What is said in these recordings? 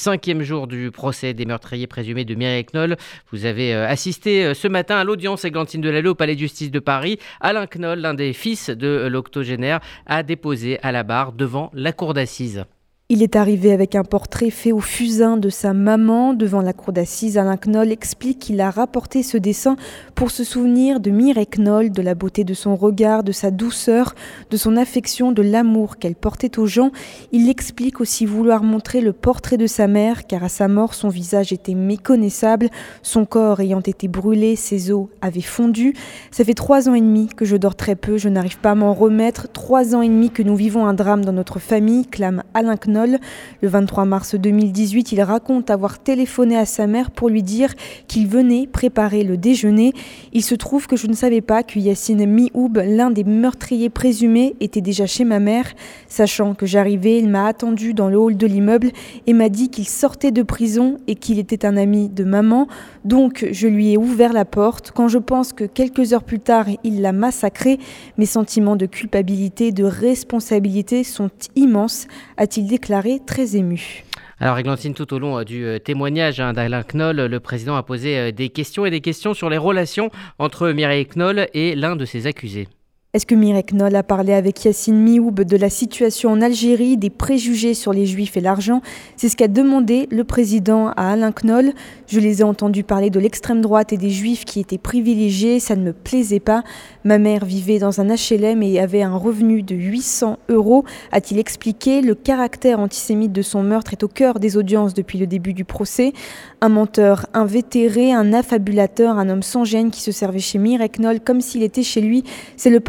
Cinquième jour du procès des meurtriers présumés de Mireille Knoll. Vous avez euh, assisté euh, ce matin à l'audience Églantine Delalleux au Palais de justice de Paris. Alain Knoll, l'un des fils de l'octogénaire, a déposé à la barre devant la cour d'assises. Il est arrivé avec un portrait fait au fusain de sa maman devant la cour d'assises. Alain Knoll explique qu'il a rapporté ce dessin pour se souvenir de Mireille Knoll, de la beauté de son regard, de sa douceur, de son affection, de l'amour qu'elle portait aux gens. Il explique aussi vouloir montrer le portrait de sa mère, car à sa mort, son visage était méconnaissable, son corps ayant été brûlé, ses os avaient fondu. Ça fait trois ans et demi que je dors très peu, je n'arrive pas à m'en remettre. Trois ans et demi que nous vivons un drame dans notre famille, clame Alain Knoll. Le 23 mars 2018, il raconte avoir téléphoné à sa mère pour lui dire qu'il venait préparer le déjeuner. Il se trouve que je ne savais pas que Yassine Mioub, l'un des meurtriers présumés, était déjà chez ma mère. Sachant que j'arrivais, il m'a attendu dans le hall de l'immeuble et m'a dit qu'il sortait de prison et qu'il était un ami de maman. Donc je lui ai ouvert la porte. Quand je pense que quelques heures plus tard, il l'a massacré, mes sentiments de culpabilité, de responsabilité sont immenses, a-t-il déclaré très ému. Alors, Églantine, tout au long euh, du euh, témoignage hein, d'Alain Knoll, le président a posé euh, des questions et des questions sur les relations entre Mireille Knoll et l'un de ses accusés. Est-ce que Mireille Knoll a parlé avec Yassine Mioub de la situation en Algérie, des préjugés sur les juifs et l'argent? C'est ce qu'a demandé le président à Alain Knoll. Je les ai entendus parler de l'extrême droite et des juifs qui étaient privilégiés, ça ne me plaisait pas. Ma mère vivait dans un HLM et avait un revenu de 800 euros, a-t-il expliqué? Le caractère antisémite de son meurtre est au cœur des audiences depuis le début du procès. Un menteur invétéré, un affabulateur, un homme sans gêne qui se servait chez Mireille Knoll comme s'il était chez lui. C'est le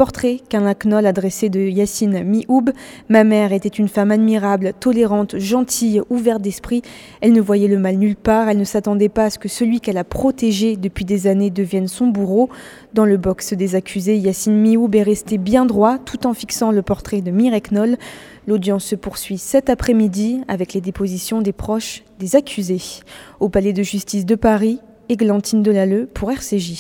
qu'un Knoll adressé de Yassine Mioub. Ma mère était une femme admirable, tolérante, gentille, ouverte d'esprit. Elle ne voyait le mal nulle part, elle ne s'attendait pas à ce que celui qu'elle a protégé depuis des années devienne son bourreau. Dans le box des accusés, Yassine Mioub est resté bien droit tout en fixant le portrait de Mireille Knoll. L'audience se poursuit cet après-midi avec les dépositions des proches des accusés. Au palais de justice de Paris, Églantine Delalleux pour RCJ.